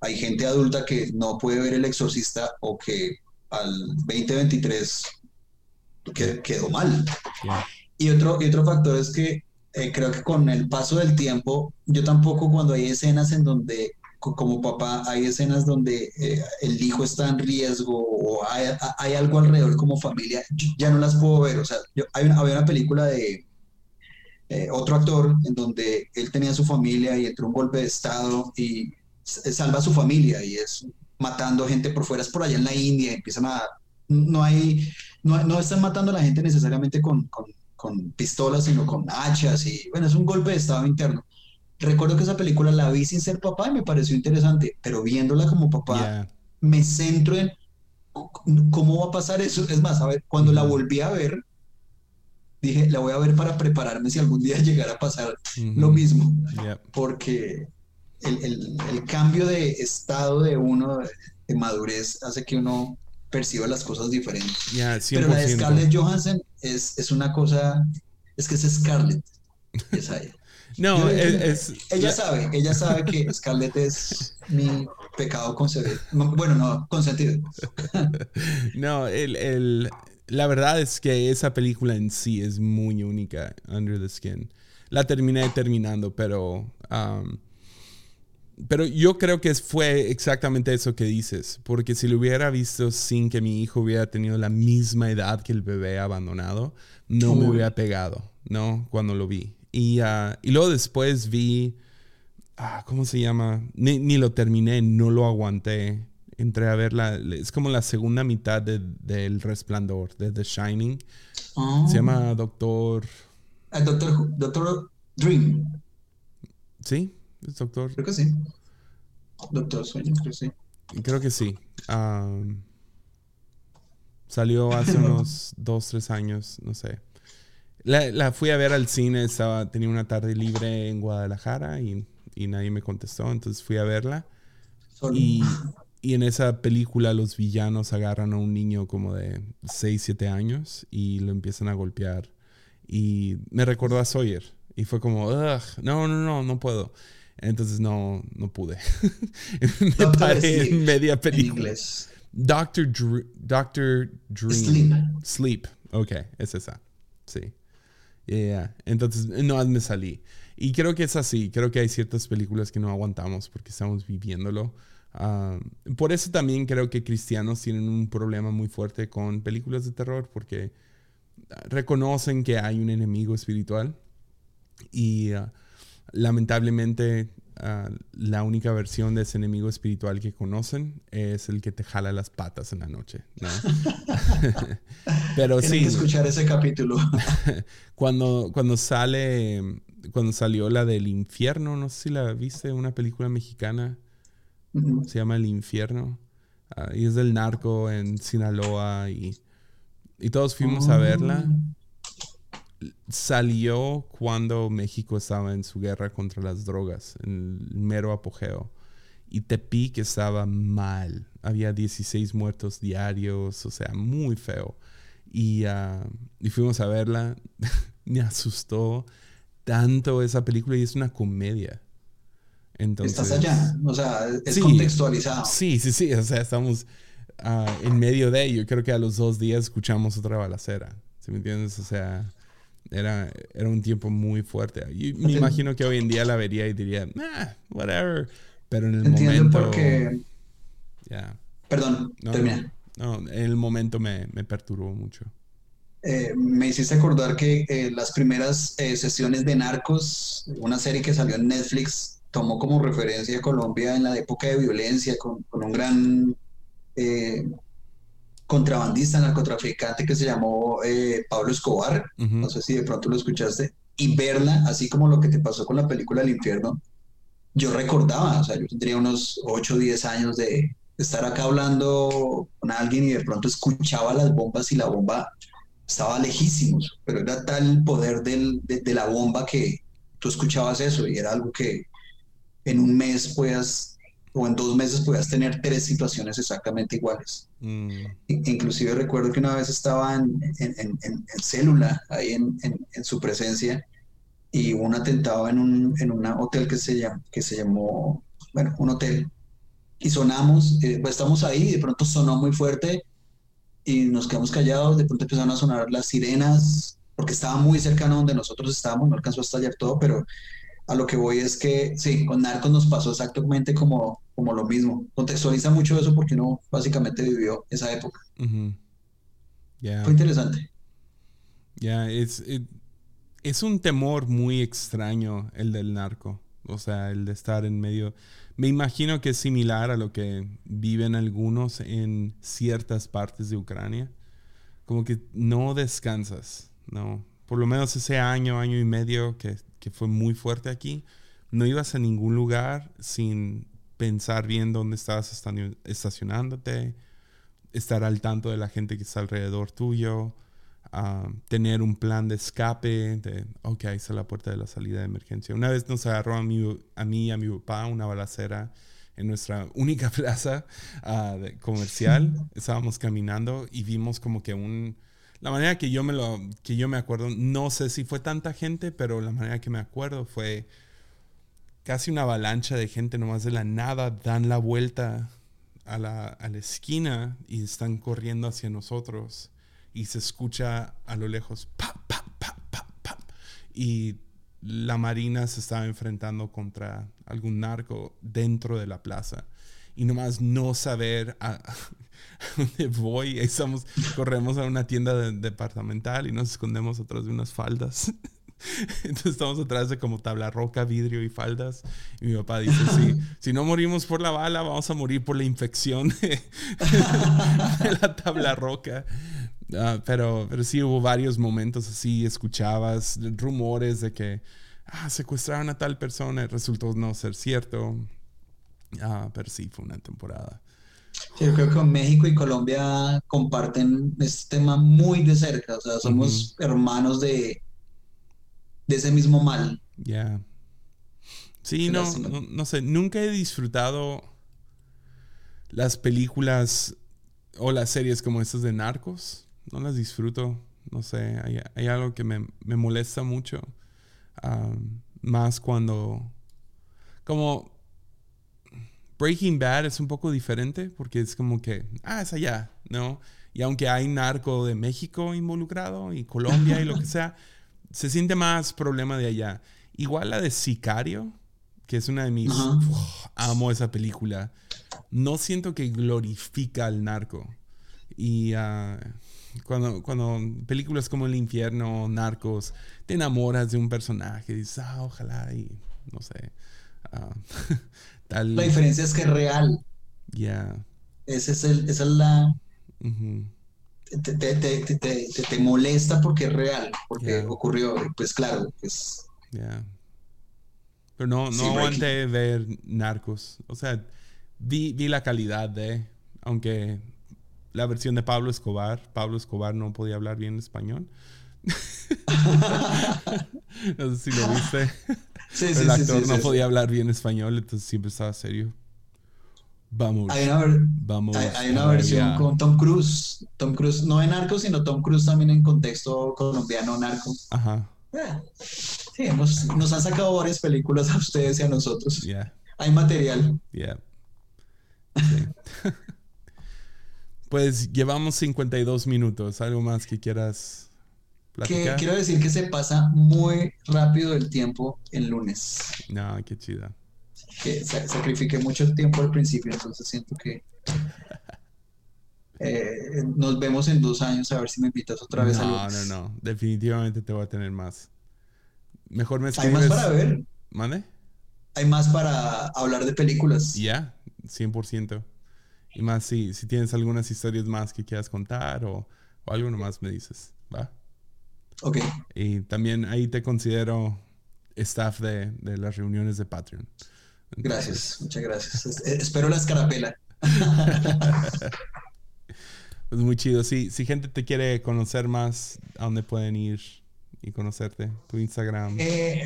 hay gente adulta que no puede ver El Exorcista o que al 2023 que- quedó mal. Yeah. Y otro, y otro factor es que eh, creo que con el paso del tiempo, yo tampoco cuando hay escenas en donde, co- como papá, hay escenas donde eh, el hijo está en riesgo o hay, algo alrededor como familia, ya no las puedo ver. O sea, yo, hay una, había una película de eh, otro actor en donde él tenía su familia y entró un golpe de estado y salva a su familia y es matando gente por fuera, es por allá en la India, empiezan a... No hay, no, no están matando a la gente necesariamente con, con pistolas, sino con hachas y bueno, es un golpe de estado interno. Recuerdo que esa película la vi sin ser papá y me pareció interesante, pero viéndola como papá, me centro en cómo va a pasar eso. Es más, a ver, cuando la volví a ver, dije, la voy a ver para prepararme si algún día llegara a pasar lo mismo, porque el, el, cambio de estado de uno, de madurez, hace que uno perciba las cosas diferentes. Pero la de Scarlett Johansson es, es una cosa, es que es Scarlett, es ella. No, es, ella sabe, ella sabe que Scarlett es mi pecado concebido. Bueno, no, consentido. no, el, el, la verdad es que esa película en sí es muy única, Under the Skin. La terminé terminando, pero... Um, pero yo creo que fue exactamente eso que dices, porque si lo hubiera visto sin que mi hijo hubiera tenido la misma edad que el bebé abandonado, no me hubiera pegado, ¿no? Cuando lo vi. Y, uh, y luego después vi, ah, ¿cómo se llama? Ni, ni, lo terminé, no lo aguanté. Entré a verla, es como la segunda mitad del de, Resplandor, de The Shining. Oh. Se llama Doctor... El Doctor, Doctor Dream. ¿Sí? ¿Es Doctor? Creo que sí. Doctor Sueño, creo que sí. Creo que sí. salió hace unos dos, tres años, no sé. La, fui a ver al cine, estaba, tenía una tarde libre en Guadalajara y, nadie me contestó, entonces fui a verla. Y, y, en esa película los villanos agarran a un niño como de 6, 7 años y lo empiezan a golpear. Y me recordó a Sawyer. Y fue como, no, no, no, no puedo. Entonces no, no pude. me paré en media película. Doctor, Doctor Dream. Sleep. Sleep. Ok, es esa. Sí. Yeah. Entonces, no me salí. Y creo que es así. Creo que hay ciertas películas que no aguantamos porque estamos viviéndolo. Ah, por eso también creo que cristianos tienen un problema muy fuerte con películas de terror porque reconocen que hay un enemigo espiritual y ah, lamentablemente ah, la única versión de ese enemigo espiritual que conocen es el que te jala las patas en la noche, ¿no? Pero sí. que escuchar ese capítulo. cuando, cuando sale, cuando salió la del infierno, no sé si la viste, una película mexicana, se llama El infierno, ah, y es del narco en Sinaloa y, y todos fuimos a verla. Salió cuando México estaba en su guerra contra las drogas, en el mero apogeo. Y Tepic estaba mal. Había 16 muertos diarios, o sea, muy feo. Y, ah, y fuimos a verla. Me asustó tanto esa película y es una comedia. Entonces, Estás allá, o sea, es contextualizado. Sí, sí, sí, o sea, estamos ah, en medio de ello. Creo que a los dos días escuchamos otra balacera. ¿Sí me entiendes? O sea, era, era un tiempo muy fuerte. Y me imagino que hoy en día la vería y diría, nah, whatever. Pero en el Entiendo momento. porque. Perdón, termina. No, en el momento me, me perturbó mucho. Eh, me hiciste acordar que eh, las primeras eh, sesiones de Narcos, una serie que salió en Netflix, tomó como referencia a Colombia en la época de violencia, con, con un gran contrabandista, narcotraficante que se llamó eh, Pablo Escobar, no sé si de pronto lo escuchaste, y verla, así como lo que te pasó con la película El infierno, yo recordaba, o sea, yo tendría unos 8 o 10 años de estar acá hablando con alguien y de pronto escuchaba las bombas y la bomba estaba lejísimos, pero era tal el poder de, de la bomba que tú escuchabas eso y era algo que en un mes puedas o en dos meses podías tener tres situaciones exactamente iguales. Mm. Inclusive recuerdo que una vez estaba en, en, célula, ahí en, su presencia, y hubo un atentado en un en hotel que se, llamó, que se llamó, bueno, un hotel, y sonamos, eh, pues estamos ahí, de pronto sonó muy fuerte, y nos quedamos callados, de pronto empezaron a sonar las sirenas, porque estaba muy cercano donde nosotros estábamos, no alcanzó a estallar todo, pero a lo que voy es que sí, con Narcos nos pasó exactamente como, como lo mismo. Contextualiza mucho eso porque uno básicamente vivió esa época. Fue interesante. Ya, es, es un temor muy extraño el del narco. O sea, el de estar en medio. Me imagino que es similar a lo que viven algunos en ciertas partes de Ucrania. Como que no descansas, ¿no? por lo menos ese año, año y medio que, que fue muy fuerte aquí, no ibas a ningún lugar sin pensar bien dónde estabas estacionándote, estar al tanto de la gente que está alrededor tuyo, tener un plan de escape, de, ok, ahí está la puerta de la salida de emergencia. Una vez nos agarró a mí, a mí y a mi papá una balacera en nuestra única plaza ah, comercial. Estábamos caminando y vimos como que un... La manera que yo me lo que yo me acuerdo, no sé si fue tanta gente, pero la manera que me acuerdo fue casi una avalancha de gente nomás de la nada dan la vuelta a la, a la esquina y están corriendo hacia nosotros y se escucha a lo lejos pa, pa, pa, pa, pa, y la marina se estaba enfrentando contra algún narco dentro de la plaza. Y nomás no saber a, dónde voy. Estamos corremos a una tienda departamental y nos escondemos atrás de unas faldas Entonces estamos atrás de como tabla roca, vidrio y faldas. Y mi papá dice, sí, si no morimos por la bala, vamos a morir por la infección de, la tabla roca. Ah, pero, pero sí hubo varios momentos así, escuchabas rumores de que ah, secuestraron a tal persona y resultó no ser cierto. Ah, pero sí, fue una temporada. yo creo que México y Colombia comparten este tema muy de cerca, o sea, somos hermanos de, de ese mismo mal. Ya. Sí, no, no, sé, nunca he disfrutado las películas o las series como estas de narcos. No las disfruto. No sé, hay, algo que me, molesta mucho. más cuando... Como Breaking Bad es un poco diferente porque es como que, ah, es allá, ¿no? Y aunque hay narco de México involucrado y Colombia y lo que sea, se siente más problema de allá. Igual la de Sicario, que es una de mis... amo esa película. No siento que glorifica al narco. Y ah, cuando, cuando películas como El infierno, Narcos, te enamoras de un personaje, dices, ah, ojalá y no sé. Ah, tal. La diferencia es que es real. Ya. es el, esa es la te, te, te, te, molesta porque es real, porque ocurrió, pues claro, pues... Pero no, no aguanté ver narcos. O sea, vi, vi la calidad de, aunque la versión de Pablo Escobar, Pablo Escobar no podía hablar bien español. no sé si lo viste. Sí, el actor no podía hablar bien español, entonces siempre estaba serio. Vamos. Hay una, versión con Tom Cruise. Tom Cruise, no en narco, sino Tom Cruise también en contexto colombiano narco. Ajá. Ah, sí, nos han sacado varias películas a ustedes y a nosotros. Hay material. Yeah. pues llevamos 52 minutos. ¿Algo más que quieras platicar? quiero decir que se pasa muy rápido el tiempo el lunes. No, qué chida que sacrifiqué mucho tiempo al principio, entonces siento que eh, nos vemos en dos años a ver si me invitas otra vez. No, no, no, definitivamente te voy a tener más. Mejor me escribes. Hay más para ver. ¿Mande? Hay más para hablar de películas. Ya, 100%. Y más si, si tienes algunas historias más que quieras contar o, o algo más me dices, ¿va? Ok. Y también ahí te considero staff de, de las reuniones de Patreon. Gracias, muchas gracias. espero la escarapela. pues muy chido. Si, si gente te quiere conocer más, ¿a dónde pueden ir y conocerte? Tu Instagram. Eh,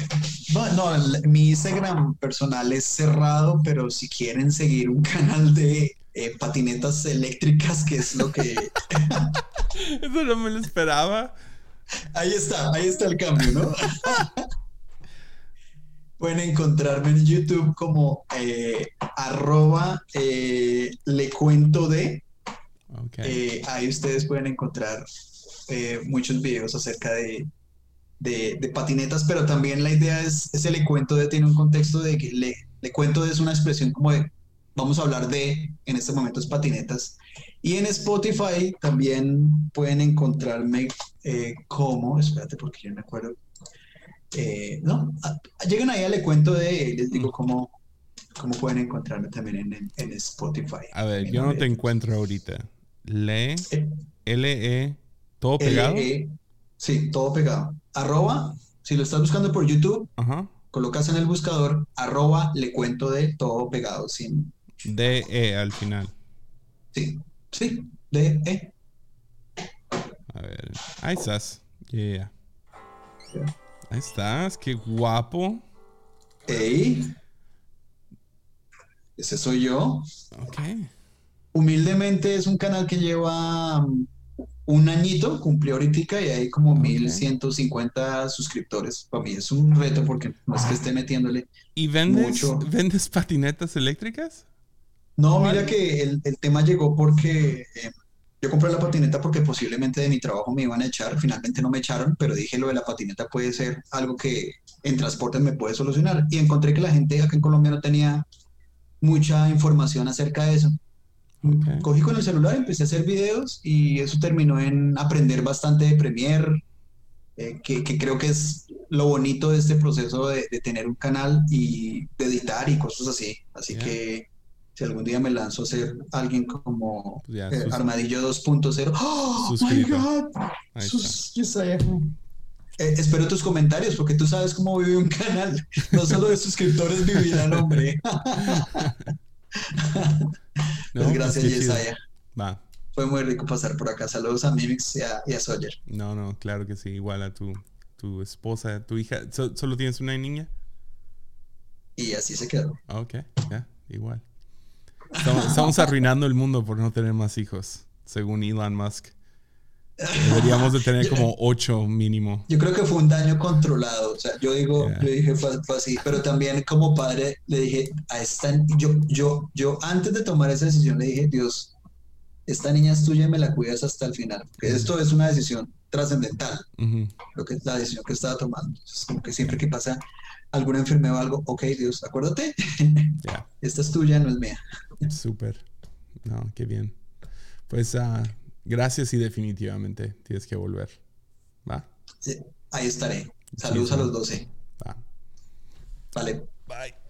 no, mi Instagram personal es cerrado, pero si quieren seguir un canal de eh, patinetas eléctricas, que es lo que... Eso no me lo esperaba. Ahí está, ahí está el cambio, ¿no? Pueden encontrarme en YouTube como eh, arroba eh, le cuento de. Eh, ahí ustedes pueden encontrar muchos videos acerca de, de, patinetas, pero también la idea es, ese le cuento de tiene un contexto de que le, le cuento de es una expresión como de vamos a hablar de en este momento es patinetas. Y en Spotify también pueden encontrarme como, espérate porque yo me acuerdo eh, no, lleguen ahí, le cuento de, les digo cómo, cómo pueden encontrarme también en, Spotify. A ver, yo no te encuentro ahorita. Le, L-E, todo pegado. Sí, todo pegado. Arroba, si lo estás buscando por YouTube, Ajá. colocas en el buscador, arroba, le cuento de todo pegado, sin, D E al final. sí, sí, de, eh. A ver. Ahí estás. Yeah. Ahí estás. Qué guapo. Ey. Ese soy yo. Ok. Humildemente es un canal que lleva um, un añito, cumplió ahorita y hay como 1150 suscriptores. Para mí es un reto porque no es que esté metiéndole. ¿Y vendes, Mucho. vendes patinetas eléctricas? No, mira que el, el tema llegó porque eh, yo compré la patineta porque posiblemente de mi trabajo me iban a echar. Finalmente no me echaron, pero dije lo de la patineta puede ser algo que en transporte me puede solucionar. Y encontré que la gente acá en Colombia no tenía mucha información acerca de eso. Cogí con el celular, empecé a hacer videos y eso terminó en aprender bastante de Premiere, eh, que, que creo que es lo bonito de este proceso de, de tener un canal y de editar y cosas así. Así que si algún día me lanzo a ser alguien como Pues ya, eh, Armadillo 2.0, ¡Oh, my. God! Sus-. Eh, espero tus comentarios porque tú sabes cómo vive un canal. No solo de suscriptores vivirán, hombre. No, Pues pues gracias. Yesaya. Va. Fue muy rico pasar por acá. Saludos a Mimix y a, y a Sawyer. No, no, claro que sí. Igual a tu, tu esposa, tu hija. ¿So- ¿Solo tienes una niña? Y así se quedó. Ok, ya, igual. Estamos, estamos arruinando el mundo por no tener más hijos, según Elon Musk. Deberíamos de tener como ocho mínimo. Yo creo que fue un daño controlado. O sea, yo digo, Yeah. yo dije fue, fue así, pero también como padre le dije a esta, yo, yo, yo antes de tomar esa decisión le dije, Dios, esta niña es tuya y me la cuidas hasta el final. Porque esto es una decisión trascendental, Ujú, lo que es la decisión que estaba tomando. Es como que siempre que pasa alguna enfermedad o algo, ok, Dios, acuérdate, esta es tuya, no es mía. súper. No, qué bien. Pues ah, gracias y definitivamente tienes que volver. Va, Sí, ahí estaré. Saludos a los 12. va. Vale. Bye.